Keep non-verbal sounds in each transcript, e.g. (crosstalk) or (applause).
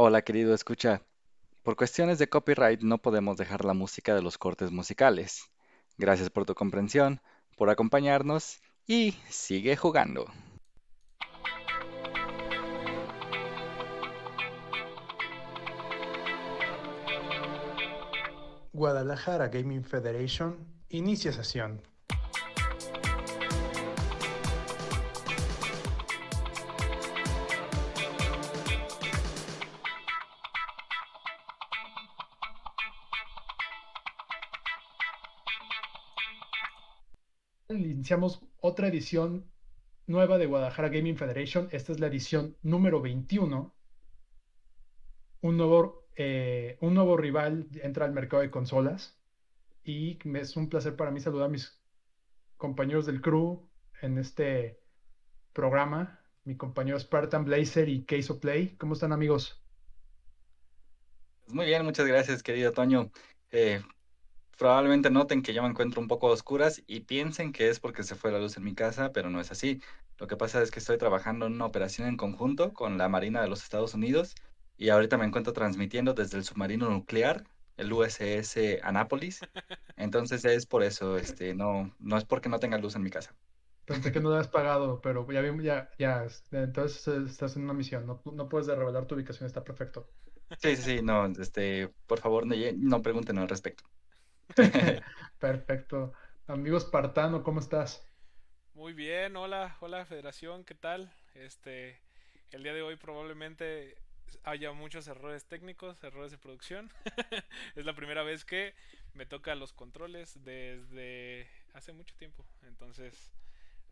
Hola, querido escucha. Por cuestiones de copyright no podemos dejar la música de los cortes musicales. Gracias por tu comprensión, por acompañarnos y sigue jugando. Guadalajara Gaming Federation inicia sesión. Iniciamos otra edición nueva de Guadalajara Gaming Federation. Esta es la edición número 21. Un nuevo, eh, un nuevo rival entra al mercado de consolas. Y es un placer para mí saludar a mis compañeros del crew en este programa. Mi compañero Spartan Blazer y Case of Play. ¿Cómo están amigos? Muy bien, muchas gracias, querido Toño. Eh, probablemente noten que yo me encuentro un poco a oscuras y piensen que es porque se fue la luz en mi casa, pero no es así. Lo que pasa es que estoy trabajando en una operación en conjunto con la Marina de los Estados Unidos y ahorita me encuentro transmitiendo desde el submarino nuclear, el USS Annapolis. Entonces es por eso, este, no, no es porque no tenga luz en mi casa. Pensé que no lo has pagado, pero ya ya, ya, entonces estás en una misión, no, no puedes revelar tu ubicación, está perfecto. Sí, sí, sí, no, este, por favor, no, no pregunten al respecto. (laughs) Perfecto. Amigo Espartano, ¿cómo estás? Muy bien, hola, hola Federación, ¿qué tal? Este, el día de hoy probablemente haya muchos errores técnicos, errores de producción. (laughs) es la primera vez que me toca los controles desde hace mucho tiempo. Entonces,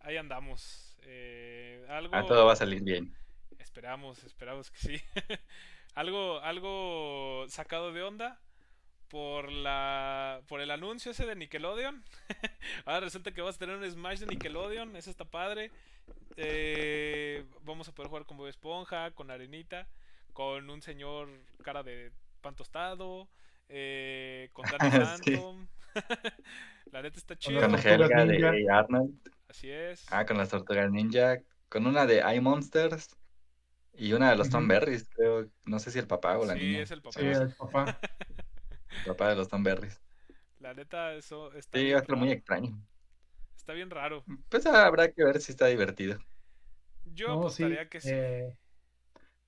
ahí andamos. Eh, algo... Ah, todo va a salir bien. Esperamos, esperamos que sí. (laughs) algo, algo sacado de onda, por la por el anuncio ese de Nickelodeon. (laughs) Ahora resulta que vas a tener un Smash de Nickelodeon, eso está padre. Eh, vamos a poder jugar con Bob Esponja, con Arenita, con un señor cara de pan tostado, eh, con Danny (laughs) Phantom. (laughs) la neta está chida. Con Helga de Arnold. Así es. Ah, con las tortugas ninja, con una de iMonsters. Y una de los Tom Berries, creo. No sé si el papá o la niña. Sí, es el papá. Sí, el papá. Papá de los Berries. La neta, eso está. Sí, va a ser muy extraño. Está bien raro. Pues habrá que ver si está divertido. Yo apostaría que sí. Eh,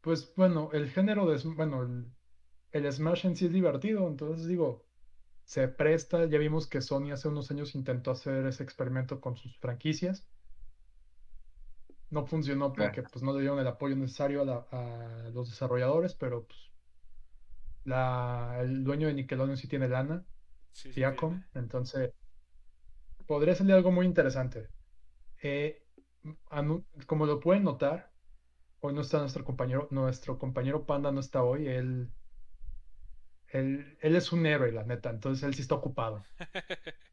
pues bueno, el género de. Bueno, el, Smash en sí es divertido, entonces digo, se presta. Ya vimos que Sony hace unos años intentó hacer ese experimento con sus franquicias. No funcionó porque pues no le dieron el apoyo necesario a, a los desarrolladores, pero pues el dueño de Nickelodeon sí tiene lana, sí, entonces podría salir algo muy interesante. Eh, como lo pueden notar, hoy no está nuestro compañero, nuestro compañero Panda no está hoy, él, él, él es un héroe, la neta, entonces él sí está ocupado. (laughs)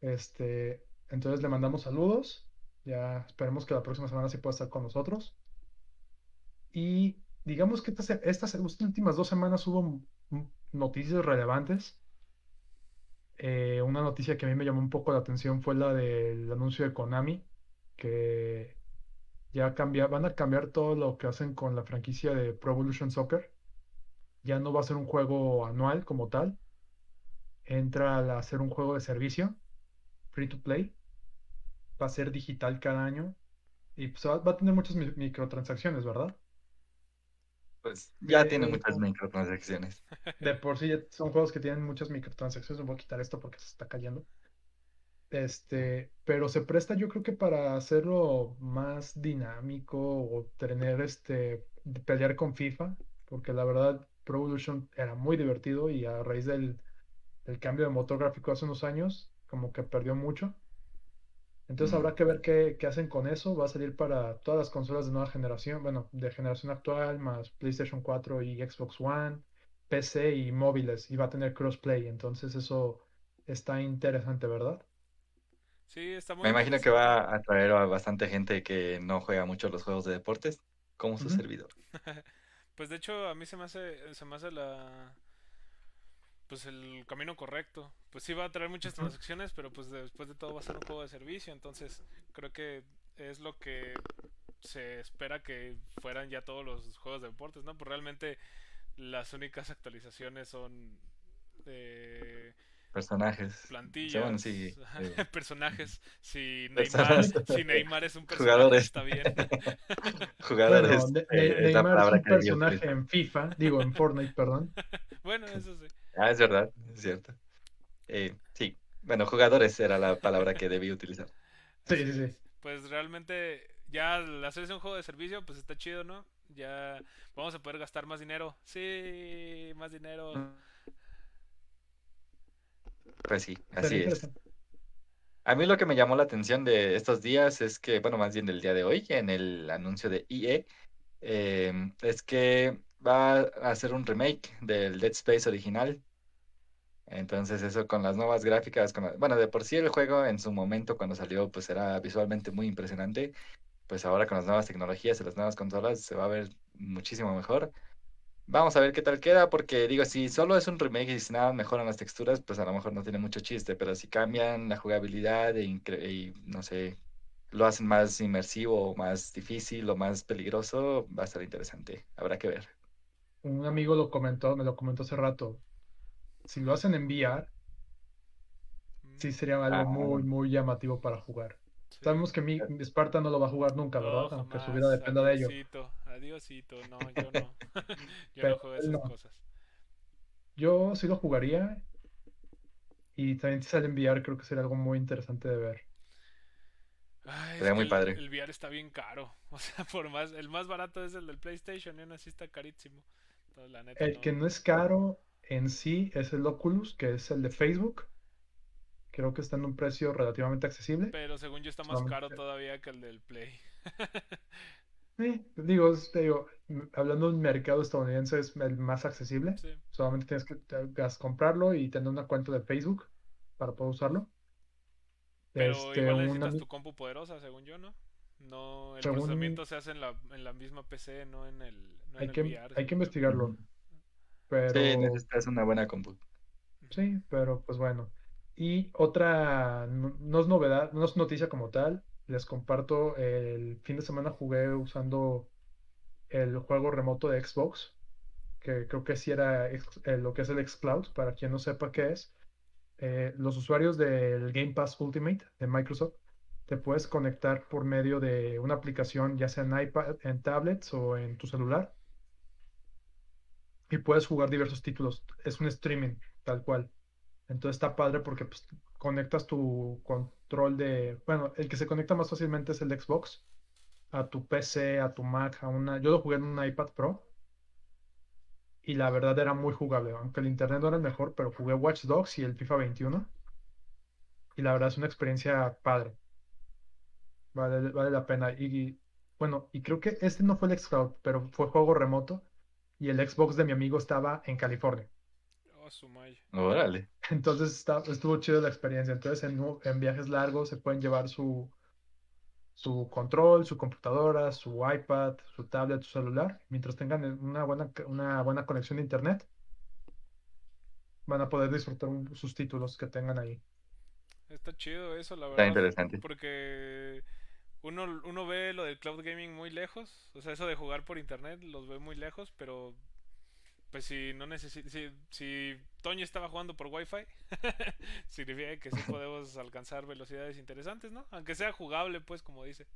este, entonces le mandamos saludos, ya esperemos que la próxima semana sí pueda estar con nosotros. Y digamos que estas, últimas dos semanas hubo noticias relevantes. Eh, una noticia que a mí me llamó un poco la atención fue la del anuncio de Konami, que ya cambia, van a cambiar todo lo que hacen con la franquicia de Pro Evolution Soccer. Ya no va a ser un juego anual como tal. Entra a ser un juego de servicio, free to play. Va a ser digital cada año. Y pues va, a tener muchas microtransacciones, ¿verdad? Pues ya tiene muchas microtransacciones. De por sí son juegos que tienen muchas microtransacciones. Voy a quitar esto porque se está cayendo. Este, pero se presta yo creo que para hacerlo más dinámico o tener este, pelear con FIFA, porque la verdad Pro Evolution era muy divertido y a raíz del, del cambio de motor gráfico hace unos años, como que perdió mucho. Entonces habrá que ver qué, hacen con eso. Va a salir para todas las consolas de nueva generación, bueno, de generación actual, más PlayStation 4 y Xbox One, PC y móviles, y va a tener crossplay. Entonces eso está interesante, ¿verdad? Sí, está muy Me imagino que va a atraer a bastante gente que no juega mucho los juegos de deportes, como su servidor. (laughs) pues de hecho, a mí se me hace, se me hace la, pues el camino correcto. Pues sí va a traer muchas transacciones, pero pues después de todo va a ser un juego de servicio, entonces creo que es lo que se espera que fueran ya todos los juegos de deportes, ¿no? Pues realmente las únicas actualizaciones son eh, personajes. plantillas, bueno, sí, (laughs) personajes. Si. Neymar, si Neymar es un personaje, Jugadores. está bien. (laughs) Jugadores. Bueno, Ne- eh, Ne- es la Neymar es un personaje en FIFA, digo en Fortnite, perdón. (laughs) bueno, eso sí. Ah, es verdad, es cierto. Eh, sí, bueno, jugadores era la palabra que debí utilizar. Sí, sí, sí. es. Pues realmente ya al hacerse un juego de servicio, pues está chido, ¿no? Ya vamos a poder gastar más dinero. Sí, más dinero. Pues sí, así es. A mí lo que me llamó la atención de estos días es que, bueno, más bien del día de hoy, en el anuncio de EA, eh, es que va a hacer un remake del Dead Space original. Entonces eso con las nuevas gráficas, con bueno, de por sí el juego en su momento cuando salió pues era visualmente muy impresionante, pues ahora con las nuevas tecnologías y las nuevas consolas se va a ver muchísimo mejor. Vamos a ver qué tal queda, porque digo, si solo es un remake y si nada mejoran las texturas, pues a lo mejor no tiene mucho chiste, pero si cambian la jugabilidad e y no sé, lo hacen más inmersivo, o más difícil o más peligroso, va a estar interesante. Habrá que ver. Un amigo lo comentó, me lo comentó hace rato. Si lo hacen en VR, Mm, sí sería algo Ah. muy, muy llamativo para jugar. sí. Sabemos que mi, mi Sparta no lo va a jugar nunca, No, ¿verdad? Aunque su vida dependa de ello. Adiosito, adiosito. No, yo no. (laughs) yo Pero no juego esas no. cosas. Yo sí lo jugaría. Y también si sale en VR, creo que sería algo muy interesante de ver. Ay, es Sería muy el- padre. El, VR está bien caro. (laughs) O sea, por más, el más barato es el del PlayStation y aún así está carísimo. Entonces, la neta, El no. que no es caro en sí es el Oculus, que es el de Facebook. Creo que está en un precio relativamente accesible. Pero según yo está más Solamente- caro todavía que el del Play. (laughs) Sí, digo, te digo, hablando de un mercado estadounidense es el más accesible. Sí. Solamente tienes que comprarlo y tener una cuenta de Facebook para poder usarlo. Pero Este, igual necesitas ami- tu compu poderosa, según yo, ¿no? No, el Según- procesamiento se hace en la, en la misma PC, no en el, no en hay el que, VR. hay que investigarlo. Pero Sí, necesitas una buena compu. Sí, pero pues bueno. Y otra, no, no es novedad, no es noticia como tal. Les comparto, el fin de semana jugué usando el juego remoto de Xbox, que creo que sí era eh, lo que es el xCloud, para quien no sepa qué es. Eh, los usuarios del Game Pass Ultimate de Microsoft, te puedes conectar por medio de una aplicación, ya sea en iPad, en tablets o en tu celular, y puedes jugar diversos títulos. Es un streaming, tal cual. Entonces está padre porque pues, conectas tu control de... Bueno, el que se conecta más fácilmente es el Xbox a tu PC, a tu Mac, a una... Yo lo jugué en un iPad Pro y la verdad era muy jugable, aunque el internet no era el mejor, pero jugué Watch Dogs y el FIFA 21 y la verdad es una experiencia padre. Vale, vale la pena. Y bueno, y creo que este no fue el xCloud, pero fue juego remoto y el Xbox de mi amigo estaba en California. Oh. Órale. Entonces está- estuvo chido la experiencia. Entonces en, en viajes largos se pueden llevar su, su control, su computadora, su iPad, su tablet, su celular. Mientras tengan una buena, una buena conexión a internet, van a poder disfrutar un- sus títulos que tengan ahí. Está chido eso, la Está verdad. interesante. Porque uno, uno ve lo del cloud gaming muy lejos. O sea, eso de jugar por internet los ve muy lejos, pero pues si no necesita, si, si Toño estaba jugando por wifi, (laughs) significa que sí podemos alcanzar velocidades interesantes, ¿no? Aunque sea jugable, pues, como dice.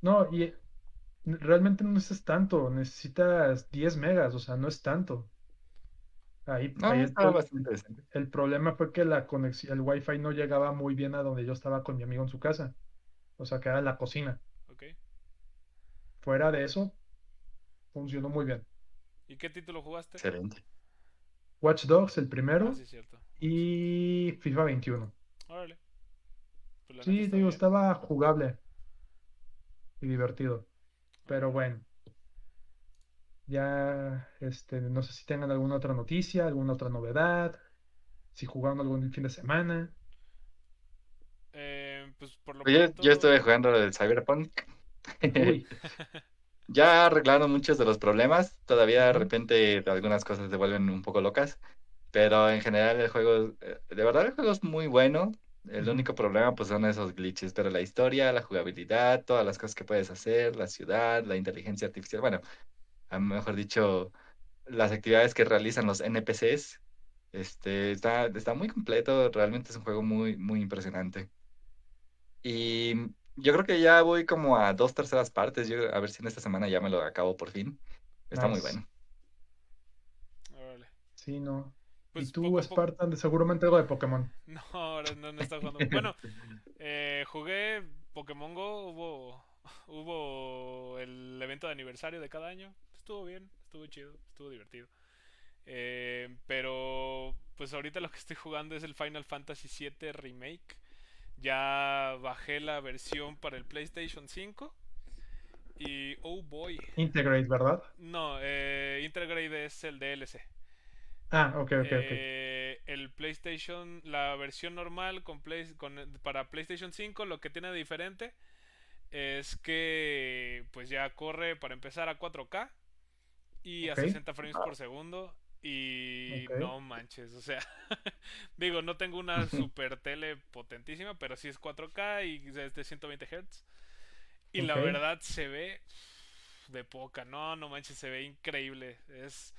No, y realmente no necesitas tanto, necesitas 10 megas, o sea, no es tanto. Ahí, No, ahí el, estaba pro- bastante interesante. el problema fue que la conexión, el wifi no llegaba muy bien a donde yo estaba con mi amigo en su casa. O sea, que era en la cocina. ¿Ok? Fuera de eso, funcionó muy bien. ¿Y qué título jugaste? Excelente. Watch Dogs, el primero, Ah, sí, cierto. y FIFA 21. Órale. Pues Sí, te digo, bien. estaba jugable y divertido. Pero bueno, ya, este, no sé si tengan alguna otra noticia, alguna otra novedad, si jugaron algún fin de semana. Pues por lo Pues yo, pronto... yo estuve jugando el Cyberpunk. (laughs) Ya arreglaron muchos de los problemas. Todavía de repente algunas cosas se vuelven un poco locas. Pero en general el juego, eh, de verdad el juego es muy bueno. El único problema pues son esos glitches, pero la historia, la jugabilidad, todas las cosas que puedes hacer, la ciudad, la inteligencia artificial, bueno, a mejor dicho, las actividades que realizan los NPCs, este, está, está muy completo, realmente es un juego muy, muy impresionante. Y yo creo que ya voy como a dos terceras partes, yo, a ver si en esta semana ya me lo acabo por fin. Está muy bueno. Órale. Sí, no. Pues y tú, a poco. Spartan, de seguramente algo de Pokémon. (laughs) No, ahora no, no está jugando. Bueno, eh, jugué Pokémon Go, hubo, hubo el evento de aniversario de cada año. Estuvo bien, estuvo chido, estuvo divertido. Eh, pero pues ahorita lo que estoy jugando es el Final Fantasy VII Remake. Ya bajé la versión para el PlayStation 5. Y oh boy. Integrate, ¿verdad? No, eh, Intergrade es el DLC. Ah, ok, ok, ok. Eh, el PlayStation, la versión normal con Play- con- para PlayStation 5, lo que tiene de diferente es que pues ya corre para empezar a 4K y a 60 frames por segundo y no manches, o sea, (laughs) digo, no tengo una (laughs) super tele potentísima, pero sí es 4K y es de 120 Hz y la verdad se ve de poca, no, no manches, se ve increíble, es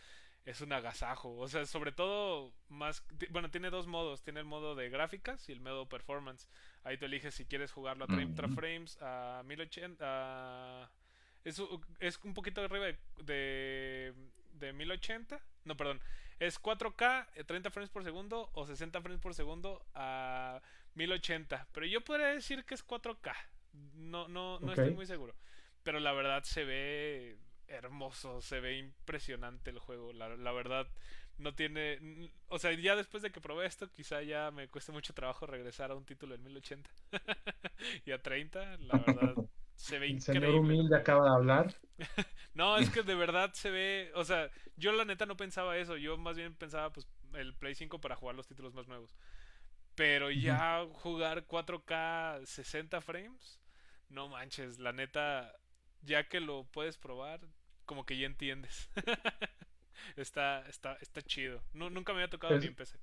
es un agasajo. O sea, sobre todo, más. Bueno, tiene dos modos: tiene el modo de gráficas y el modo performance. Ahí tú eliges si quieres jugarlo a 30 Mm. frames, a 1080. a- Es, es un poquito arriba de, de, de 1080. No, perdón. Es 4K, eh, 30 frames por segundo o 60 frames por segundo a 1080. Pero yo podría decir que es 4K. No, no, no estoy muy seguro. Pero la verdad se ve hermoso, se ve impresionante el juego. La, la verdad, no tiene. O sea, ya después de que probé esto, quizá ya me cueste mucho trabajo regresar a un título en 1080 (laughs) y a 30. La verdad, se ve El increíble. señor humilde acaba de hablar. (laughs) No, es que de verdad se ve. O sea, yo la neta no pensaba eso. Yo más bien pensaba, pues, el Play 5 para jugar los títulos más nuevos. Pero ya jugar 4K 60 frames, no manches, la neta, ya que lo puedes probar, como que ya entiendes. (laughs) está, está, está chido. Nu- nunca me había tocado Es- ni en PC.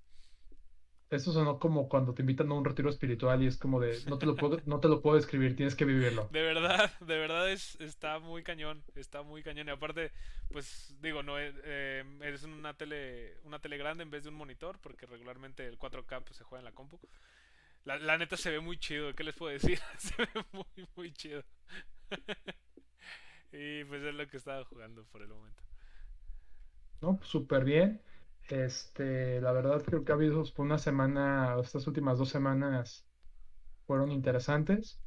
Eso sonó como cuando te invitan a un retiro espiritual y es como de, no te lo puedo, (laughs) no te lo puedo describir, tienes que vivirlo. De verdad, (laughs) de verdad es, está muy cañón, está muy cañón. Y aparte, pues digo, no eh, es una tele, una tele grande en vez de un monitor, porque regularmente el 4K pues, se juega en la compu. La, la neta se ve muy chido, ¿qué les puedo decir? (laughs) Se ve muy, muy chido. y pues es lo que estaba jugando por el momento. ¿No? Pues, Súper bien. Este, la verdad creo que ha habido por una semana, estas últimas dos semanas fueron interesantes,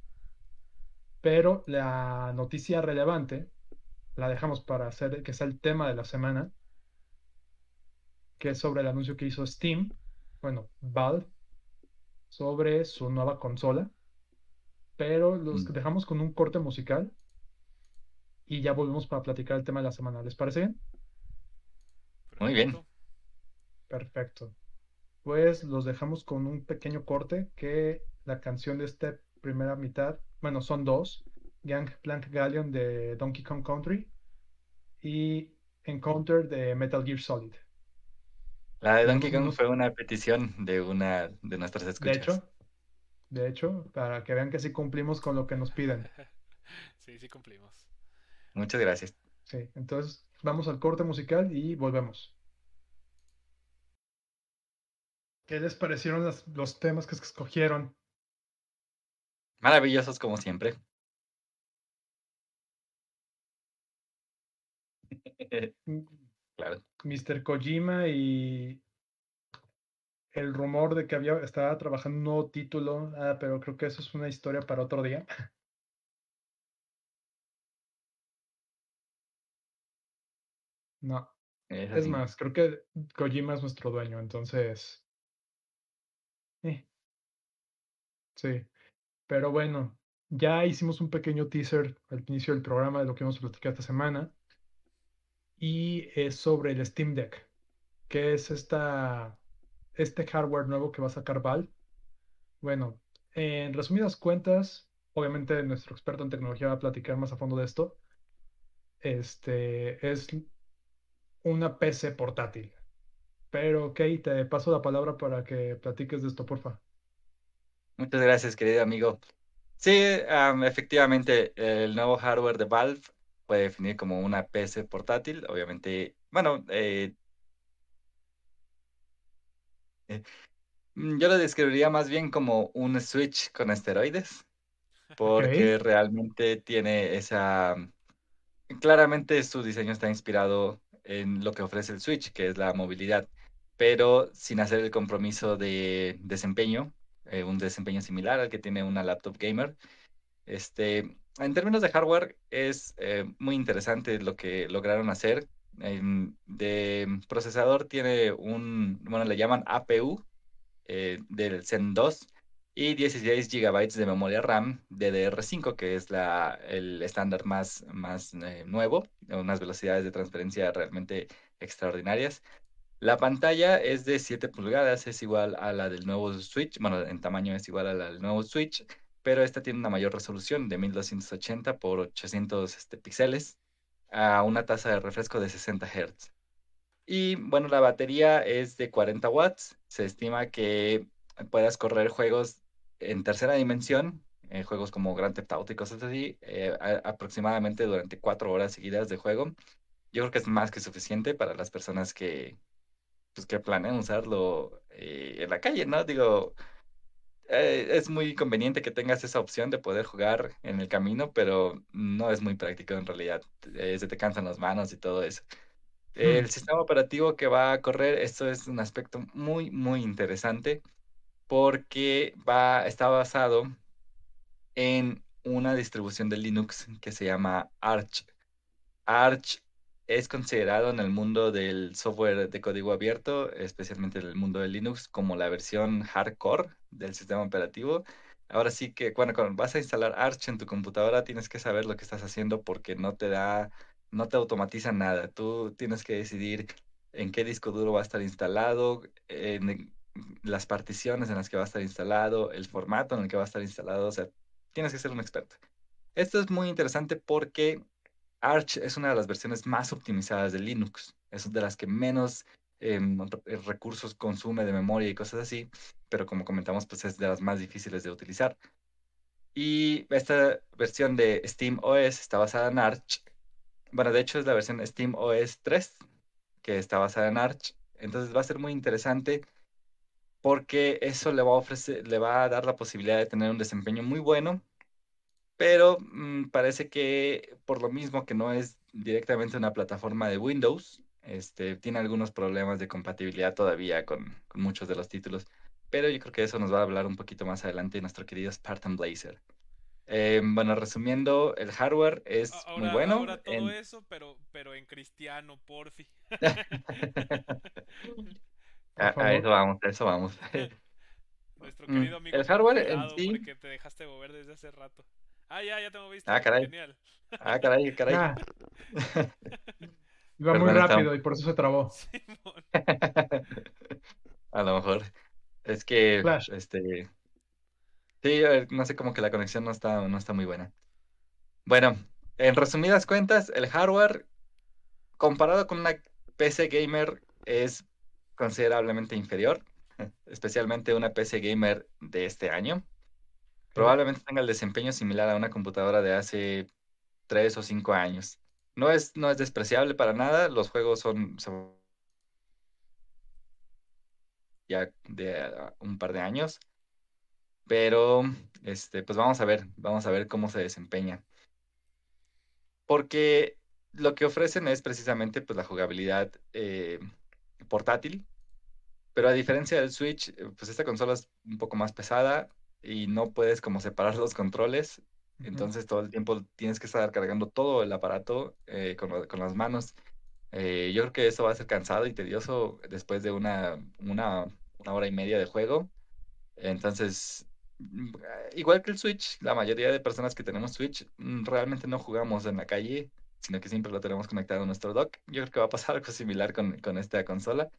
pero la noticia relevante la dejamos para hacer que sea el tema de la semana, que es sobre el anuncio que hizo Steam, bueno, Valve, sobre su nueva consola, pero los Mm. dejamos con un corte musical y ya volvemos para platicar el tema de la semana. ¿Les parece bien? Muy bien. Perfecto. Pues los dejamos con un pequeño corte que la canción de esta primera mitad, bueno, son dos, Gangplank Galleon de Donkey Kong Country y Encounter de Metal Gear Solid. La de Donkey Kong fue una petición de una de nuestras De escuchas. hecho, de hecho, para que vean que sí cumplimos con lo que nos piden. (laughs) Sí, sí cumplimos. Muchas gracias. Sí, entonces vamos al corte musical y volvemos. ¿Qué les parecieron los temas que escogieron? Maravillosos como siempre. (laughs) Claro. Mr. Kojima y el rumor de que había, estaba trabajando un nuevo título, ah, pero creo que eso es una historia para otro día. (laughs) No, Es es más, creo que Kojima es nuestro dueño, entonces... sí, pero bueno, ya hicimos un pequeño teaser al inicio del programa de lo que vamos a platicar esta semana y es sobre el Steam Deck, que es esta, este hardware nuevo que va a sacar Valve. Bueno, en resumidas cuentas, obviamente nuestro experto en tecnología va a platicar más a fondo de esto. Este es una PC portátil. Pero, ok, te paso la palabra para que platiques de esto, porfa. Muchas gracias, querido amigo. Sí, am, efectivamente, el nuevo hardware de Valve puede definir como una PC portátil. Obviamente, bueno, eh, eh, mm, yo lo describiría más bien como un Switch con esteroides, porque realmente tiene esa... Claramente su diseño está inspirado en lo que ofrece el Switch, que es la movilidad, pero sin hacer el compromiso de desempeño, eh, un desempeño similar al que tiene una laptop gamer. Este, en términos de hardware, es eh, muy interesante lo que lograron hacer. En- de procesador tiene un, bueno, le llaman APU eh, del Zen 2 y 16 gigabytes de memoria RAM DDR5, que es la, el estándar más, más eh, nuevo, unas velocidades de transferencia realmente extraordinarias. La pantalla es de 7 pulgadas, es igual a la del nuevo Switch, bueno, en tamaño es igual a la del nuevo Switch, pero esta tiene una mayor resolución de 1280 por 800 este, píxeles a una tasa de refresco de 60 Hz. Y bueno, la batería es de 40 watts. Se estima que puedas correr juegos en tercera dimensión, eh, juegos como Grand Theft Auto y cosas así, eh, aproximadamente durante 4 horas seguidas de juego. Yo creo que es más que suficiente para las personas que, pues, que planean usarlo eh, en la calle, ¿no? Digo, eh, es muy conveniente que tengas esa opción de poder jugar en el camino, pero no es muy práctico en realidad. Eh, se te cansan las manos y todo eso. Hmm, El sistema operativo que va a correr, esto es un aspecto muy, muy interesante porque va, está basado en una distribución de Linux que se llama Arch. Arch es considerado en el mundo del software de código abierto, especialmente en el mundo de Linux, como la versión hardcore del sistema operativo. Ahora sí que, bueno, cuando vas a instalar Arch en tu computadora, tienes que saber lo que estás haciendo porque no te da, no te automatiza nada. Tú tienes que decidir en qué disco duro va a estar instalado, en las particiones en las que va a estar instalado, el formato en el que va a estar instalado. O sea, tienes que ser un experto. Esto es muy interesante porque Arch es una de las versiones más optimizadas de Linux. Es de las que menos em, re- recursos consume de memoria y cosas así, pero como comentamos, pues es de las más difíciles de utilizar. Y esta versión de Steam OS está basada en Arch. Bueno, de hecho es la versión Steam OS 3 que está basada en Arch. Entonces va a ser muy interesante porque eso le va a ofrecer, le va a dar la posibilidad de tener un desempeño muy bueno pero mm, parece que por lo mismo que no es directamente una plataforma de Windows, este, tiene algunos problemas de compatibilidad todavía con, con muchos de los títulos. Pero yo creo que eso nos va a hablar un poquito más adelante nuestro querido Spartan Blazer. Eh, bueno, resumiendo, el hardware es muy bueno. ahora todo En... eso, pero, pero en cristiano, porfi. (laughs) por A, a eso vamos, a eso vamos. (laughs) Nuestro (laughs) Mm, querido amigo El hardware en sí. porque te dejaste mover desde hace rato. Ah, ya, ya te Ah, moviste. caray. Genial. Ah, caray, caray. Ah, (laughs) iba muy estaba- rápido y por eso se trabó. (laughs) Simón. (laughs) A lo mejor. Es que, Flash. este, Sí, no sé, como que la conexión no está, no está muy buena. Bueno, en resumidas cuentas, el hardware comparado con una PC gamer es considerablemente inferior, especialmente una PC gamer de este año. Probablemente tenga el desempeño similar a una computadora de hace tres o cinco años. No es, no es despreciable para nada, los juegos son, son ya de ah, un par de años, pero este, pues vamos a ver, vamos a ver cómo se desempeña. porque lo que ofrecen es precisamente pues, la jugabilidad eh, portátil, pero a diferencia del Switch, eh, pues esta consola es un poco más pesada y no puedes como separar (laughs) los controles, entonces todo el tiempo tienes que estar cargando todo el aparato eh, con, con las manos. Eh, yo creo que eso va a ser cansado y tedioso después de una, una, una hora y media de juego. Entonces, mm, igual que el Switch, la mayoría de personas que tenemos Switch mm, realmente no jugamos en la calle, sino que siempre lo tenemos conectado a nuestro dock. Yo creo que va a pasar (laughs) algo similar con, con esta consola,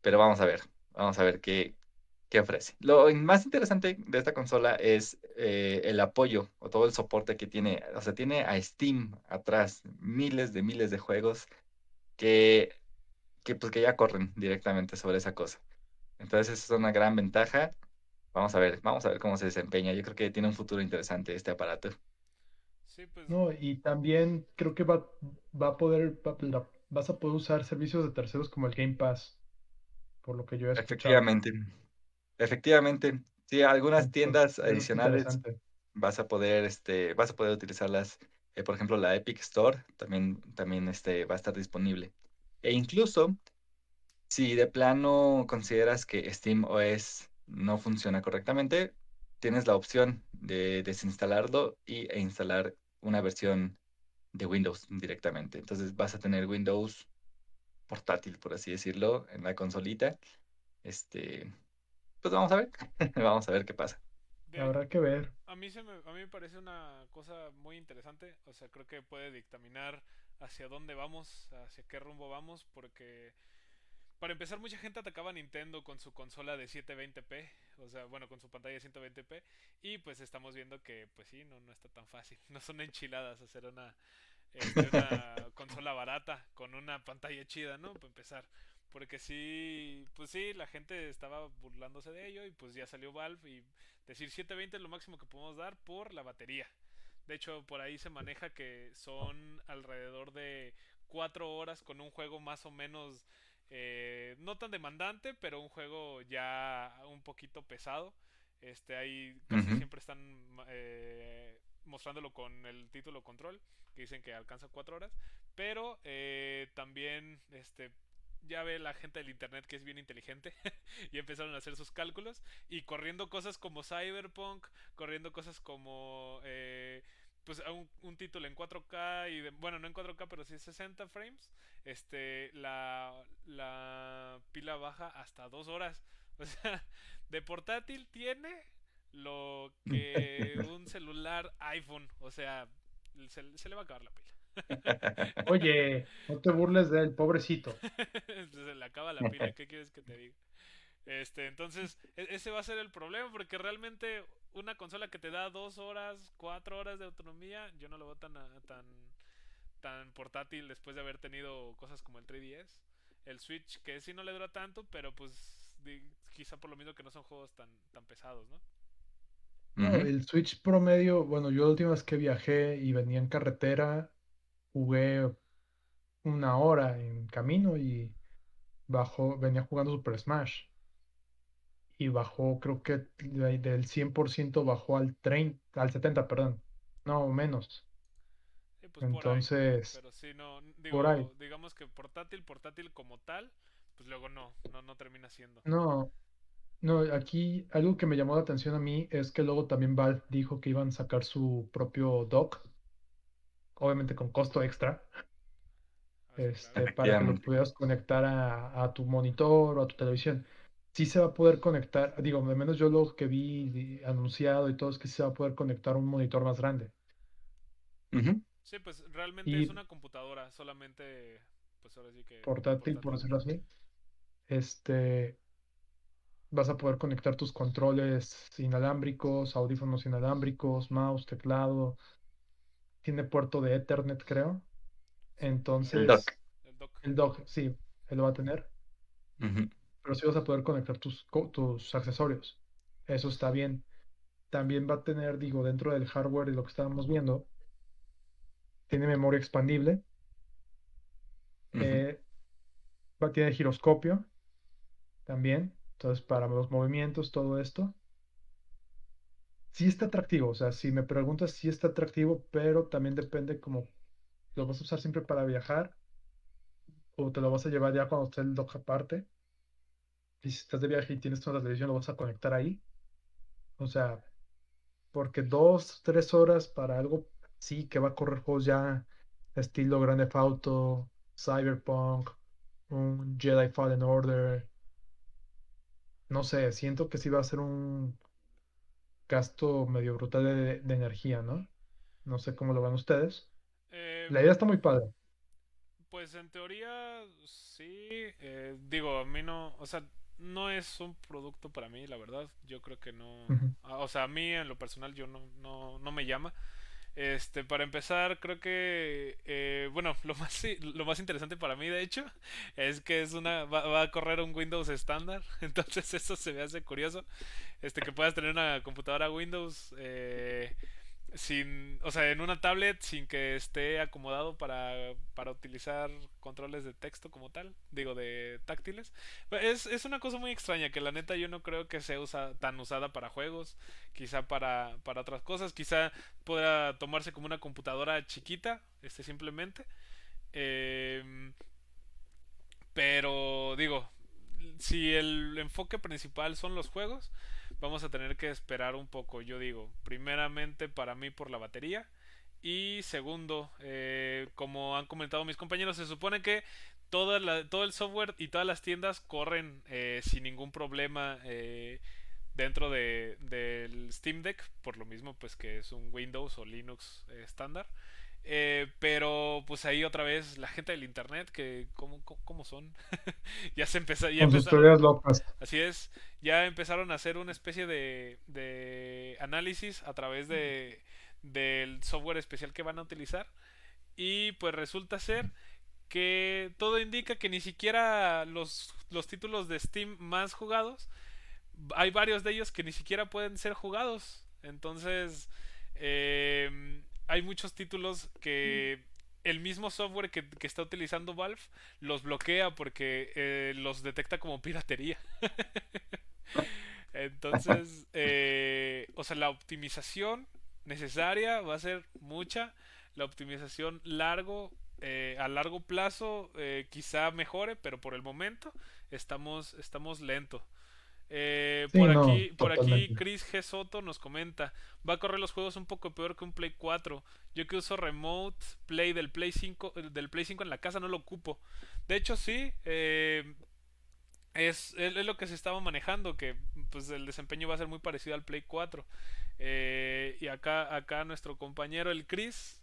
pero vamos a ver, vamos a ver qué, qué ofrece. Lo más interesante de esta consola es eh, el apoyo o todo el soporte que tiene. O sea, tiene a Steam atrás, miles de miles de juegos que, que, pues, que ya corren directamente sobre esa cosa. Entonces, esa es una gran ventaja. vamos a ver, vamos a ver cómo se desempeña. Yo creo que tiene un futuro interesante este aparato. Sí, pues No, y también creo que va, va a poder, va- la- vas a poder usar servicios de terceros como el Game Pass, por lo que yo he escuchado. Efectivamente, efectivamente. Sí, algunas tiendas adicionales vas a poder, este, vas a poder utilizarlas. eh, por ejemplo, la Epic Store también, también este, va a estar disponible. E incluso, si de plano consideras que Steam OS no funciona correctamente, tienes la opción de desinstalarlo y, e instalar una versión de Windows directamente. Entonces vas a tener Windows portátil, por así decirlo, en la consolita. Este, pues vamos a ver, (laughs) vamos a ver qué pasa. ahí- Habrá que ver. a mí se me, a mí me parece una cosa muy interesante, o sea, creo que puede dictaminar hacia dónde vamos, hacia qué rumbo vamos, porque para empezar mucha gente atacaba a Nintendo con su consola de 720p, o sea, bueno, con su pantalla de 120p, y pues estamos viendo que pues sí, no, no está tan fácil, (laughs) no son enchiladas hacer una, este, una (laughs) consola barata con una pantalla chida, ¿no? Para empezar. Porque sí, pues sí, la gente estaba burlándose de ello y pues ya salió Valve y decir 720 es lo máximo que podemos dar por la batería. De hecho, por ahí se maneja que son alrededor de 4 horas con un juego más o menos eh, no tan demandante, pero un juego ya un poquito pesado. Este, ahí casi siempre están eh, mostrándolo con el título Control, que dicen que alcanza 4 horas. Pero eh, también este, ya ve la gente del internet que es bien inteligente (laughs) y empezaron a hacer sus cálculos y corriendo cosas como Cyberpunk, corriendo cosas como eh, pues un, un título en 4K y de- bueno, no en 4K, pero sí 60 frames, este la la pila baja hasta 2 horas. (laughs) O sea, de portátil tiene lo que (laughs) un celular iPhone, o sea, se, se le va a acabar la pila. Oye, no te burles del pobrecito. (laughs) se le acaba la pila, ¿qué quieres que te diga? Este, entonces, e- ese va a ser el problema, porque realmente una consola que te da dos horas, cuatro horas de autonomía, yo no lo veo tan, a- tan, tan portátil después de haber tenido cosas como el 3DS. El Switch, que sí no le dura tanto, pero pues di- quizá por lo mismo que no son juegos tan, tan pesados, ¿no? El Switch promedio, bueno, yo la última vez que viajé y venía en carretera, jugué una hora en camino y bajó, venía jugando Super Smash. Y bajó, creo que de- del 100% bajó al 30, al 70, perdón. No, menos. Sí, pues por ahí. Entonces, Pero sí, no, por ahí. digo, digamos que portátil, portátil como tal, pues luego no, no, no termina siendo. no, no, aquí algo que me llamó la atención a mí es que luego también Valve dijo que iban a sacar su propio dock, obviamente con costo extra. Ah, este, para que lo pudieras conectar a, a tu monitor o a tu televisión. Sí se va a poder conectar, digo, al menos yo lo que vi anunciado y todo es que sí se va a poder conectar a un monitor más grande. Sí, pues realmente Y- es una computadora, solamente, pues ahora sí que Portátil, por decirlo así. Este, vas a poder conectar tus controles inalámbricos, audífonos inalámbricos, mouse, teclado. Tiene puerto de Ethernet, creo. Entonces, dock. El dock. el dock, sí, él lo va a tener. Pero sí vas a poder conectar tus, tus accesorios. Eso está bien. También va a tener, digo, dentro del hardware y lo que estábamos viendo, tiene memoria expandible, Ujú. eh, va, tiene giroscopio también, entonces para los movimientos, todo esto. Sí está atractivo, o sea, si me preguntas, sí está atractivo, pero también depende como lo vas a usar siempre para viajar o te lo vas a llevar ya cuando esté el dock aparte. Y si estás de viaje y tienes una televisión, lo vas a conectar ahí. O sea, porque dos, tres horas para algo, sí, que va a correr juegos ya estilo Grand Theft Auto, Cyberpunk, un Jedi Fallen Order. No sé, siento que sí va a ser un gasto medio brutal de, de energía, ¿no? No sé cómo lo ven ustedes. Eh, La idea está muy padre. Pues en teoría sí, eh, digo, a mí no, o sea, no es un producto para mí, la verdad, yo creo que no, ah, o sea, a mí en lo personal yo no, no, no me llama, Este, para empezar, creo que, eh, bueno, (laughs) lo más, lo más interesante para mí, de hecho, es que es una, va, a correr un Windows estándar, (laughs) entonces eso se me hace curioso, este, que puedas tener una computadora Windows eh, sin, o sea, en una tablet sin que esté acomodado para, para utilizar controles de texto como tal, digo, de táctiles. Es, es una cosa muy extraña que la neta yo no creo que sea tan usada para juegos, quizá para, para otras cosas, quizá pueda tomarse como una computadora chiquita, este simplemente. Em, pero digo, si el enfoque principal son los juegos, vamos a tener que esperar un poco, yo digo. Primeramente para mí por la batería. Y segundo, eh, como han comentado mis compañeros, se supone que todo el software y todas las tiendas corren eh, sin ningún problema eh, dentro de, del Steam Deck, por lo mismo pues que es un Windows o Linux estándar. Eh, pero pues ahí otra vez la gente del internet que cómo, cómo son (laughs) ya se empezó ya así es ya empezaron a hacer una especie de, de análisis a través de del software especial que van a utilizar y pues resulta ser que todo indica que ni siquiera los, los títulos de Steam más jugados hay varios de ellos que ni siquiera pueden ser jugados. Entonces eh, hay muchos títulos que el mismo software que, está utilizando Valve los bloquea porque eh, los detecta como piratería. (laughs) Entonces, eh, o sea, la optimización necesaria va a ser mucha. La optimización largo, eh, a largo plazo, quizá mejore, pero por el momento estamos, estamos lento. Eh, por aquí, por aquí Chris G. Soto nos comenta, va a correr los juegos un poco peor que un Play 4. Yo que uso Remote Play del Play 5, del Play 5 en la casa no lo ocupo. De hecho sí, eh, es, es, lo que se estaba manejando, que pues el desempeño va a ser muy parecido al Play 4. Eh, y acá, acá nuestro compañero el Chris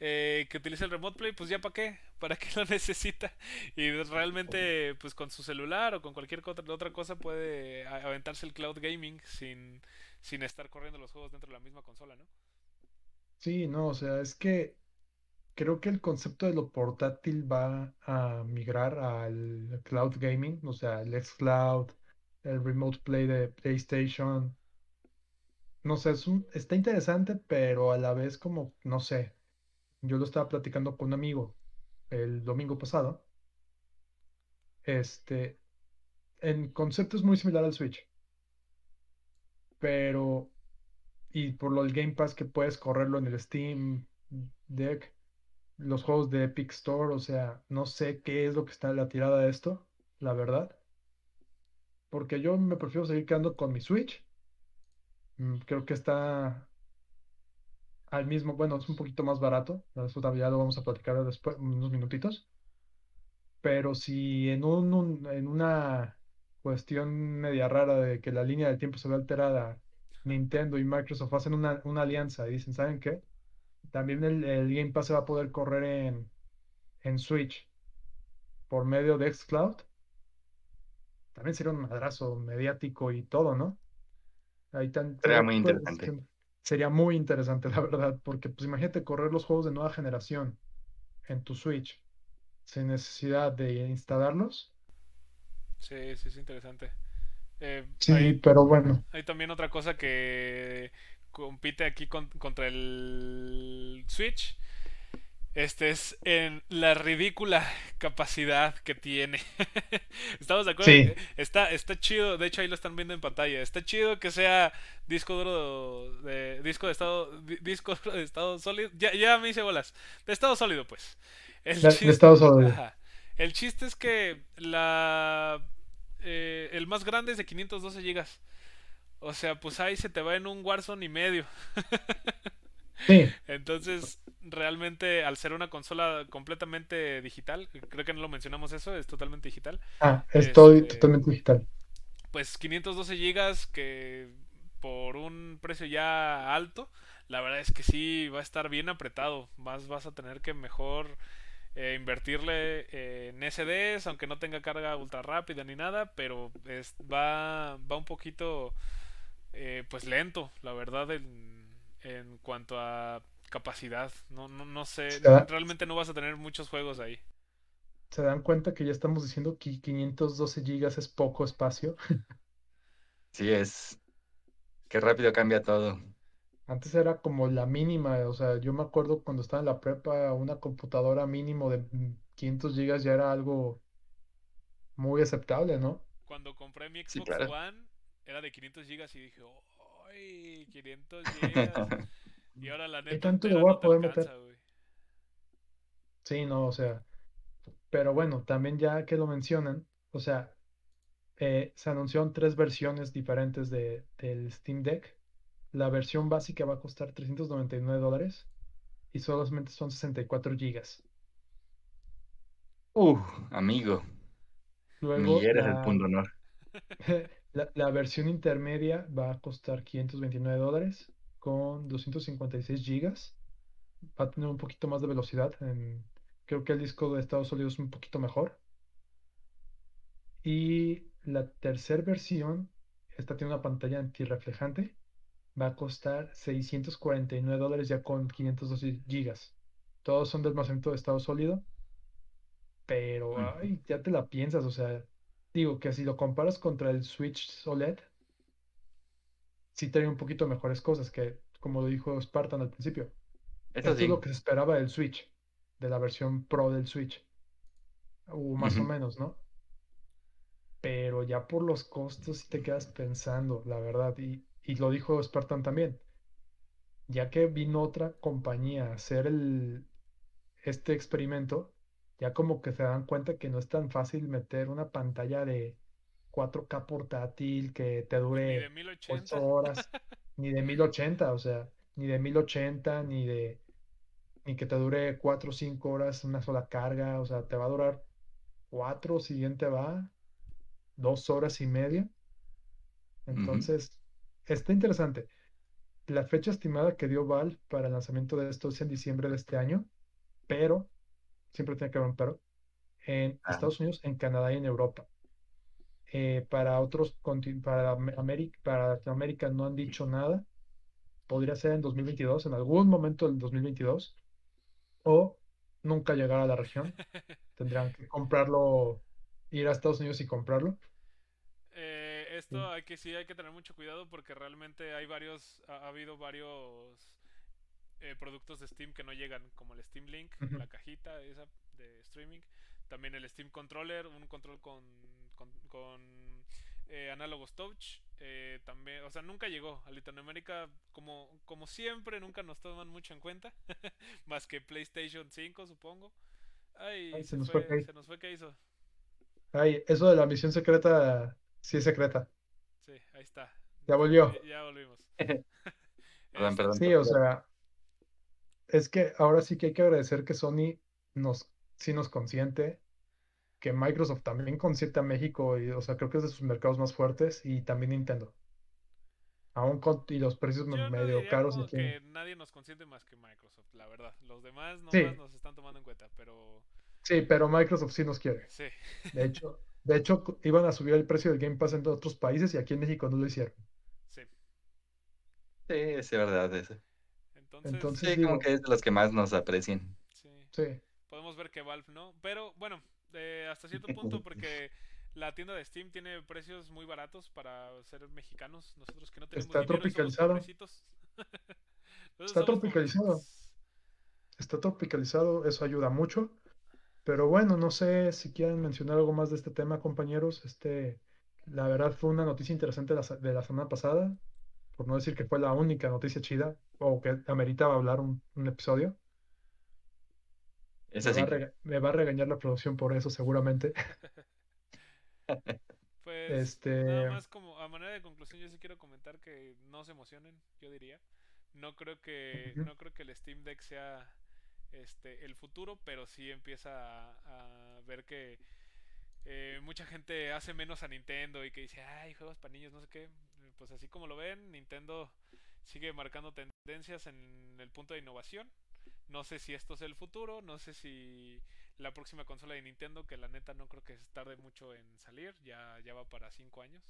eh, que utilice el Remote Play, pues ya para qué, para qué lo (laughs) necesita. Y realmente, pues con su celular o con cualquier otra cosa puede aventarse el cloud gaming sin, sin estar corriendo los juegos dentro de la misma consola, ¿no? Sí, no, o sea, es que creo que el concepto de lo portátil va a migrar al cloud gaming, o sea, el xCloud, el Remote Play de PlayStation. No sé, es un, está interesante, pero a la vez como, no sé, yo lo estaba platicando con un amigo el domingo pasado. Este, en concepto es muy similar al Switch. Pero, y por lo del Game Pass que puedes correrlo en el Steam Deck, los juegos de Epic Store, o sea, no sé qué es lo que está en la tirada de esto, la verdad. Porque yo me prefiero seguir quedando con mi Switch. Mm, creo que está al mismo, bueno, es un poquito más barato, eso ya lo vamos a platicar después, unos minutitos, pero si en, un, en una cuestión media rara de que la línea del tiempo se ve alterada, Nintendo y Microsoft hacen una, alianza y dicen, ¿saben qué? También el, Game Pass se va a poder correr en, en Switch por medio de xCloud. También sería un madrazo mediático y todo, ¿no? Ahí Sería muy interesante sería muy interesante, (laughs) la verdad, porque pues imagínate correr los juegos de nueva generación en tu Switch sin necesidad de instalarlos. Sí, sí, es interesante. Eh, sí, pero bueno. Hay también otra cosa que compite aquí contra el Switch este es en la ridícula capacidad que tiene. (laughs) ¿Estamos de acuerdo? Está, está chido, de hecho ahí lo están viendo en pantalla. Está chido que sea disco duro de disco de estado disco de estado sólido. Ya, ya me hice bolas. De estado sólido, pues. El chiste, de estado sólido. El chiste es que la eh, el más grande es de 512 GB. O sea, pues ahí se te va en un Warzone y medio. (laughs) Sí. Entonces, realmente, al ser una consola completamente digital, creo que no lo mencionamos eso, es totalmente digital. Ah, es este, totalmente digital. Pues 512 gigas que por un precio ya alto, la verdad es que sí va a estar bien apretado. Más vas a tener que mejor eh, invertirle en SDs, aunque no tenga carga ultra rápida ni nada, pero va, va un poquito eh, pues lento, la verdad, en, en cuanto a capacidad. No, no, no sé. Da- Realmente no vas a tener muchos juegos ahí. ¿Se dan cuenta que ya estamos diciendo que 512 gigas es poco espacio? (laughs) Sí es. Qué rápido cambia todo. Antes era como la mínima, o sea, yo me acuerdo cuando estaba en la prepa, una computadora mínimo de mm, 500 gigas ya era algo muy aceptable, ¿no? Cuando compré mi Sí, Xbox claro. One, era de 500 gigas y dije, ¡ay! 500 gigas. Y ahora la ¿Qué neta tanto le voy a no poder meter? Sí, no, o sea, pero bueno, también ya que lo mencionan, o sea, eh, se anunciaron tres versiones diferentes de, del Steam Deck. La versión básica va a costar 399 dólares y solamente son 64 gigas. Uh, amigo, Luego, mi eres el punto honor. (laughs) (laughs) la, la versión intermedia va a costar 529 dólares con 256 gigas. Va a tener un poquito más de velocidad. en- creo que el disco de Estados Unidos es un poquito mejor. Y la tercera versión, esta tiene una pantalla antirreflejante, va a costar 649 dólares ya con 512 gigas. Todos son de almacenamiento de estado sólido, pero ay, ya te la piensas, o sea, digo que si lo comparas contra el Switch OLED, sí trae un poquito mejores cosas que, como lo dijo Spartan al principio. Eso Esto sí. es lo que se esperaba del Switch, de la versión Pro del Switch, o más o menos, ¿no? Pero ya por los costos te quedas pensando, la verdad, y, y lo dijo Spartan también, ya que vino otra compañía a hacer el, este experimento, ya como que se dan cuenta que no es tan fácil meter una pantalla de 4K portátil que te Ni de dure 1080. 8 horas, (laughs) ni de 1080, o sea, ni de 1080, ni de ni que te dure 4 o 5 horas una sola carga, o sea, te va a durar 4, siguiente va, 2 horas y media. Entonces, está interesante. La fecha estimada que dio Valve para el lanzamiento de esto es en diciembre de este año, pero, siempre tiene que haber un pero, en Ah, Estados Unidos, en Canadá y en Europa. Eh, para otros, para Am- América, para Latinoamérica no han dicho nada. Podría ser en 2022, en algún momento del 2022, o nunca llegar a la región. (laughs) Tendrán que comprarlo, ir a Estados Unidos y comprarlo. Eh, esto hay que sí hay que tener mucho cuidado porque realmente hay varios, ha, ha habido varios eh, productos de Steam que no llegan, como el Steam Link, la cajita esa de streaming, también el Steam Controller, un control con, con, con, eh, análogos touch, eh, también, o sea, nunca llegó a Latinoamérica, como, como siempre, nunca nos toman mucho en cuenta, (laughs) más que PlayStation 5, supongo. Ay, Ay, se, se nos fue, se nos fue que hizo. Ay, eso de la misión secreta, sí es secreta. Sí, ahí está. Ya volvió. Ya, ya volvimos. (laughs) Perdón, perdón. Sí, o sea, es que ahora sí que hay que agradecer que Sony nos, sí nos consiente, que Microsoft también consiente a México, y, o sea, creo que es de sus mercados más fuertes, y también Nintendo. Aún con y los precios Yo no medio diría caros como que nadie nos consiente más que Microsoft, la verdad. Los demás nomás Sí. nos están tomando en cuenta, pero Sí, pero Microsoft sí nos quiere. sí. De (laughs) hecho, de hecho, iban a subir el precio del Game Pass en otros países y aquí en México no lo hicieron. Sí. Sí, es verdad eso. Entonces, Entonces Sí, como que es de los que más nos aprecian. sí. sí, Podemos ver que Valve no, pero bueno, eh, hasta cierto (laughs) punto porque la tienda de Steam tiene precios muy baratos para ser mexicanos, nosotros que no tenemos Está dinero somos tropicalizado. pobrecitos. (laughs) Nosotros Está somos tropicalizado. está tropicalizado, eso ayuda mucho. Pero bueno, no sé si quieren mencionar algo más de este tema, compañeros. Este, la verdad fue una noticia interesante la de la semana pasada, por no decir que fue la única noticia chida o que ameritaba hablar un, un episodio. Eso Me sí. va a rega- me va a regañar la producción por eso, seguramente. (laughs) (laughs) Pues Este, nada más como a manera de conclusión yo sí quiero comentar que no se emocionen, yo diría. No creo que no creo que el Steam Deck sea este el futuro, pero sí empieza a, a ver que eh, mucha gente hace menos a Nintendo y que dice, "Ay, juegos para niños, no sé qué." Pues así como lo ven, Nintendo sigue marcando tendencias en el punto de innovación. No sé si esto es el futuro, no sé si la próxima consola de Nintendo, que la neta no creo que tarde mucho en salir, ya, ya va para 5 años.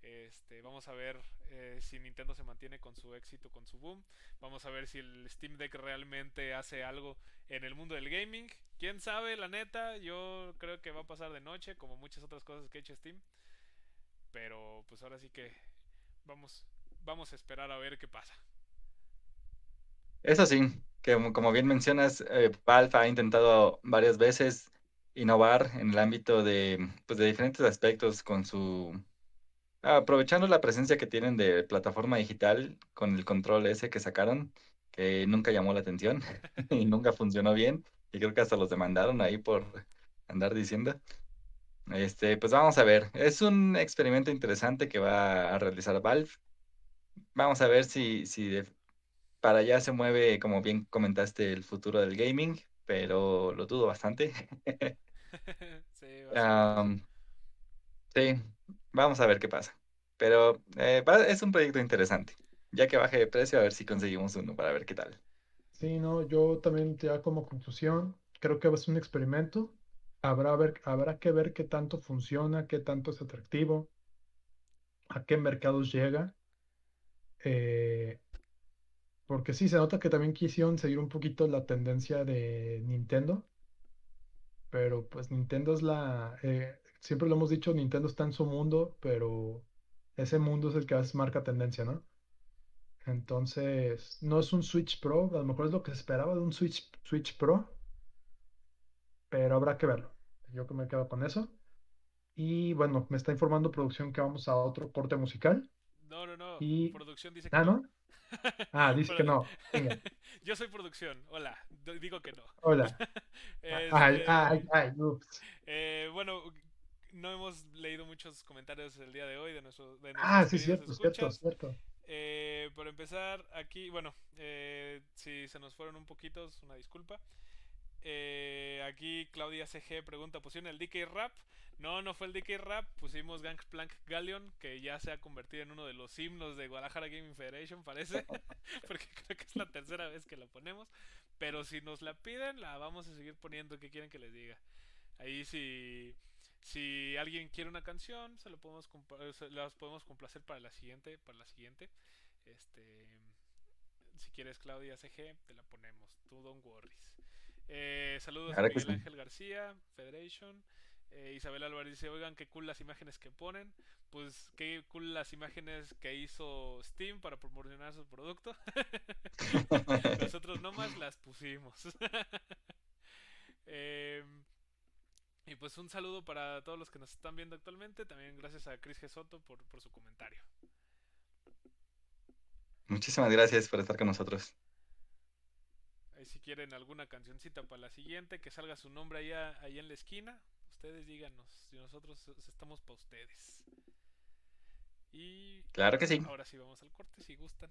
Este, vamos a ver eh, si Nintendo se mantiene con su éxito, con su boom. Vamos a ver si el Steam Deck realmente hace algo en el mundo del gaming. Quién sabe, la neta, yo creo que va a pasar de noche, como muchas otras cosas que ha hecho Steam. Pero pues ahora sí que vamos, vamos a esperar a ver qué pasa. Eso sí, que como bien mencionas, eh, ha intentado varias veces innovar en el ámbito de, pues, de diferentes aspectos con su... Aprovechando la presencia que tienen de plataforma digital con el control ese que sacaron, que nunca llamó la atención (laughs) y nunca funcionó bien, y creo que hasta los demandaron ahí por andar diciendo. Este, pues vamos a ver, es un experimento interesante que va a realizar Valve. Vamos a ver si, si para allá se mueve, como bien comentaste, el futuro del gaming, pero lo dudo bastante. (laughs) (laughs) sí, vamos a ver qué pasa. Pero eh, es un proyecto interesante. Ya que baje de precio, a ver si conseguimos uno para ver qué tal. Sí, no, yo también ya como conclusión, creo que va a ser un experimento. Habrá, ver, habrá que ver qué tanto funciona, qué tanto es atractivo, a qué mercados llega. Eh, porque sí, se nota que también quisieron seguir un poquito la tendencia de Nintendo. Pero pues Nintendo es la... Eh, siempre lo hemos dicho, Nintendo está en su mundo, pero ese mundo es el que veces marca tendencia, ¿no? Entonces, no es un Switch Pro, a lo mejor es lo que se esperaba de un Switch, Switch Pro, pero habrá que verlo. Yo que me quedo con eso. Y bueno, me está informando producción que vamos a otro corte musical. No, no, no. Y... Producción dice que ah, ¿no? Ah, (laughs) dice que no. (laughs) Yo soy producción. Hola. Digo que no. Hola. (laughs) Este, ay, ay, ay, eh, bueno, no hemos leído muchos comentarios el día de hoy de nuestro. De ah, sí, cierto, cierto, cierto. Eh, por empezar, aquí, bueno, eh, si se nos fueron un poquito, una disculpa. Eh, aquí Claudia CG pregunta, ¿pusieron el DK Rap? No, no fue el DK Rap, pusimos Gangplank Galleon, que ya se ha convertido en uno de los himnos de Guadalajara Gaming Federation, parece, (laughs) porque creo que es la tercera vez que la ponemos. Pero si nos la piden, la vamos a seguir poniendo, ¿qué quieren que les diga? Ahí si, si alguien quiere una canción, se lo podemos las podemos complacer para la siguiente, para la siguiente. Este, si quieres Claudia CG, te la ponemos, tú don't worries. Eh, saludos a Miguel Ángel García, Federation. Eh, Isabel Álvarez dice, oigan, qué cool las imágenes que ponen. Pues qué cool las imágenes que hizo Steam para promocionar su producto. (laughs) Nosotros nomás las pusimos. (laughs) Em, y pues un saludo para todos los que nos están viendo actualmente. También gracias a Chris G. Soto por, por su comentario. Muchísimas gracias por estar con nosotros si quieren alguna cancioncita para la siguiente, que salga su nombre allá, ahí en la esquina. Ustedes díganos si nosotros estamos para ustedes. Y claro que sí. Ahora sí vamos al corte si gustan.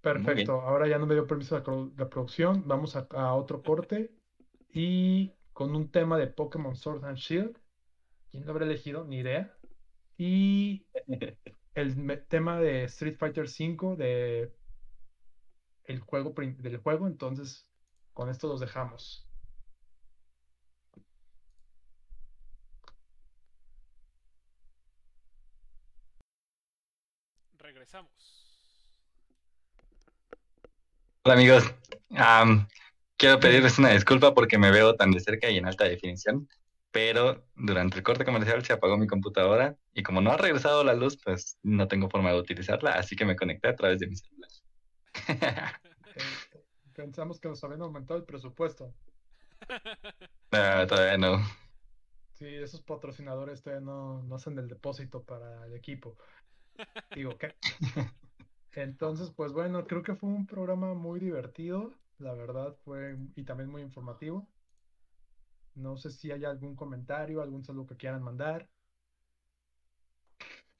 Perfecto. Ahora ya no me dio permiso la, producción. Vamos a, otro corte (laughs) y con un tema de Pokémon Sword and Shield. ¿Quién lo habrá elegido? Ni idea. Y (laughs) el tema de Street Fighter V de el juego del juego, entonces con esto los dejamos. Regresamos. Hola amigos, quiero pedirles una disculpa porque me veo tan de cerca y en alta definición, pero durante el corte comercial se apagó mi computadora y como no ha regresado la luz, pues no tengo forma de utilizarla, así que me conecté a través de mi celular. (laughs) Pensamos que nos habían aumentado el presupuesto. No, (laughs) todavía no. Sí, esos patrocinadores todavía no, no hacen el depósito para el equipo. Digo, ¿qué? (laughs) Entonces, pues bueno, creo que fue un programa muy divertido, la verdad fue, y también muy informativo. No sé si hay algún comentario, algún saludo que quieran mandar.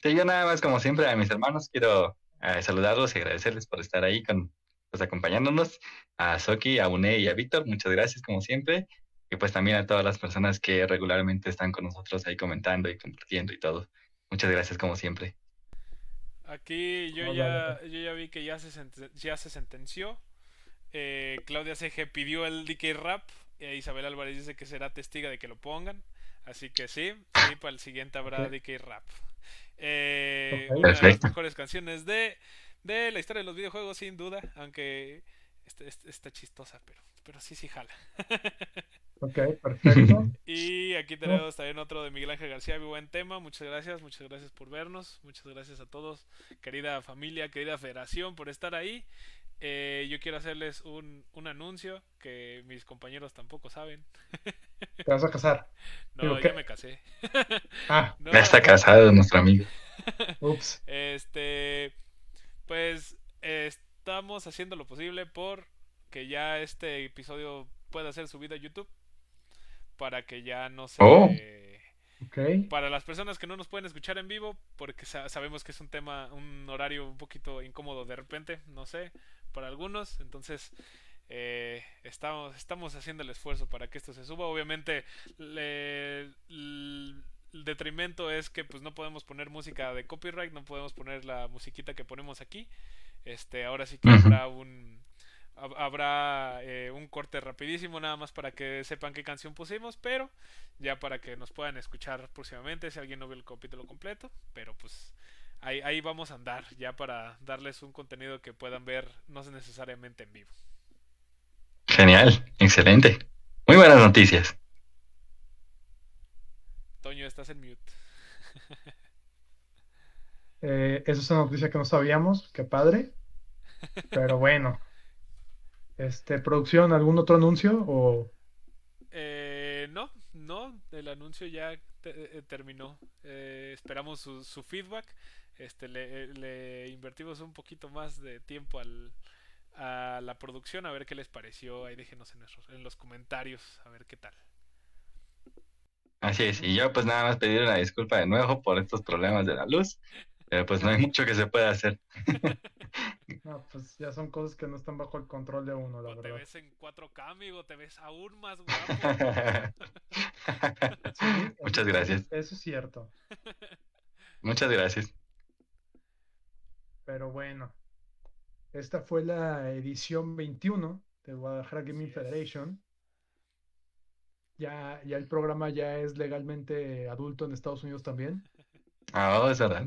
Sí, yo nada más, como siempre, a mis hermanos quiero saludarlos y agradecerles por estar ahí con, pues, acompañándonos. A Soki, a Une y a Víctor, muchas gracias como siempre. Y pues también a todas las personas que regularmente están con nosotros ahí comentando y compartiendo y todo. Muchas gracias como siempre. Aquí yo, ya, yo ya vi que ya se, ya se sentenció. Eh, Claudia CG pidió el DK Rap E Isabel Álvarez dice que será testiga de que lo pongan. Así que sí, sí, para el siguiente habrá. DK Rap. Eh. Una de las mejores canciones de, de la historia de los videojuegos, sin duda. Aunque está, está- está chistosa, pero, pero sí, sí jala. (laughs) Ok, perfecto. Y aquí tenemos también otro de Miguel Ángel García, muy buen tema. Muchas gracias, muchas gracias por vernos. Muchas gracias a todos, querida familia, querida federación, por estar ahí. Eh, yo quiero hacerles un, un anuncio que mis compañeros tampoco saben. Te vas a casar. (laughs) No, Digo, ya ¿qué? me casé. (laughs) Ah, (laughs) No, Ya está casado nuestro amigo. ups. Este, pues eh, estamos haciendo lo posible por que ya este episodio pueda ser subido a YouTube para que ya no se Oh. Para las personas que no nos pueden escuchar en vivo porque sa- sabemos que es un tema un horario un poquito incómodo de repente no sé para algunos entonces eh, estamos estamos haciendo el esfuerzo para que esto se suba. Obviamente le- el detrimento es que pues no podemos poner música de copyright no podemos poner la musiquita que ponemos aquí. Este ahora sí que habrá un hab- habrá eh, un corte rapidísimo nada más para que sepan qué canción pusimos pero ya para que nos puedan escuchar próximamente si alguien no vio el capítulo completo pero pues ahí, ahí vamos a andar ya para darles un contenido que puedan ver no necesariamente en vivo Genial, excelente. Muy buenas noticias. Toño estás en mute (laughs) Eh, esa es una noticia que no sabíamos. Qué padre. Pero bueno. Este, producción, ¿algún otro anuncio? O Eh, no, no, el anuncio ya te- eh, terminó. Eh, esperamos su, su feedback. Este, le, le invertimos un poquito más de tiempo al, a la producción, a ver qué les pareció. Ahí déjenos en, nuestros- en los comentarios, a ver qué tal. Así es, y yo pues nada más pedir una disculpa de nuevo por estos problemas de la luz, pero pues no hay mucho que se pueda hacer. (laughs) no, pues ya son cosas que no están bajo el control de uno, la O te verdad. ves en 4K, amigo, te ves aún más (laughs) guapo. Sí, Muchas gracias, Eso es cierto. (laughs) muchas gracias. Pero bueno. Esta fue la edición 21 de Guadalajara Gaming. Federation. Ya, ya el programa ya es legalmente adulto en Estados Unidos también. (laughs) Ah, oh, es verdad.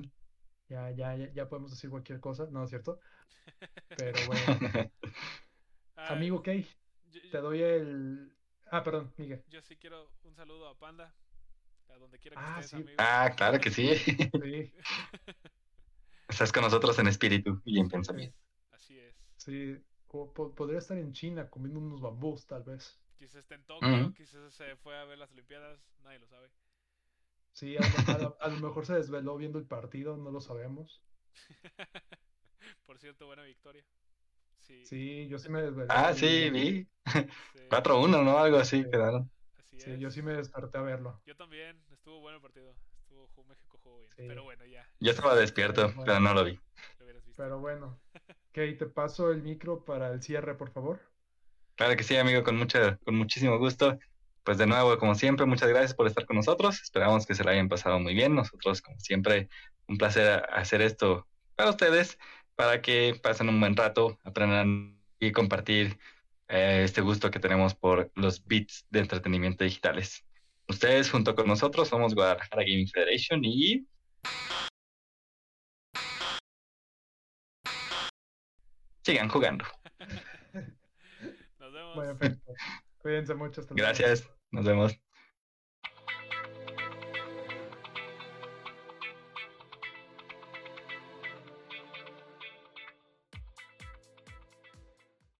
Ya, ya, ya, ya podemos decir cualquier cosa, ¿no es cierto? Pero (laughs) bueno. Ah, Amigo Kay, te doy el. Ah, perdón, Miguel. yo sí quiero un saludo a Panda, a donde quiera que Ah, estés, sí. amigo. Ah, claro que sí. Sí, (laughs) Estás con nosotros en espíritu y en pensamiento. Así es. sí. O po- podría estar en China comiendo unos bambús, tal vez. Quizás esté en Tokio, Ujú. quizás se fue a ver las Olimpiadas, nadie lo sabe. Sí, a, lo- a a lo mejor se desveló viendo el partido, no lo sabemos. (laughs) Por cierto, buena victoria. Sí, Sí, yo sí me desvelé. Ah, sí, vi. (laughs) sí, 4-1, ¿no? Algo así Sí. quedaron. así Sí, es. yo sí me desperté a verlo. Yo también, estuvo bueno el partido. Estuvo, México Sí. Pero bueno, ya, Yo estaba despierto, Bueno. pero no lo vi. lo hubieras visto. Pero bueno. (laughs) Kay, te paso el micro para el cierre, por favor. Claro que sí, amigo, con mucha, con muchísimo gusto. Pues de nuevo, como siempre, muchas gracias por estar con nosotros. Esperamos que se la hayan pasado muy bien. Nosotros, como siempre, un placer hacer esto para ustedes, para que pasen un buen rato, aprendan y compartir eh, este gusto que tenemos por los bits de entretenimiento digitales. Ustedes, junto con nosotros, somos Guadalajara Gaming Federation y sigan jugando. (laughs) Nos vemos. Bueno, perfecto. Cuídense mucho. Hasta. Gracias, nos vemos.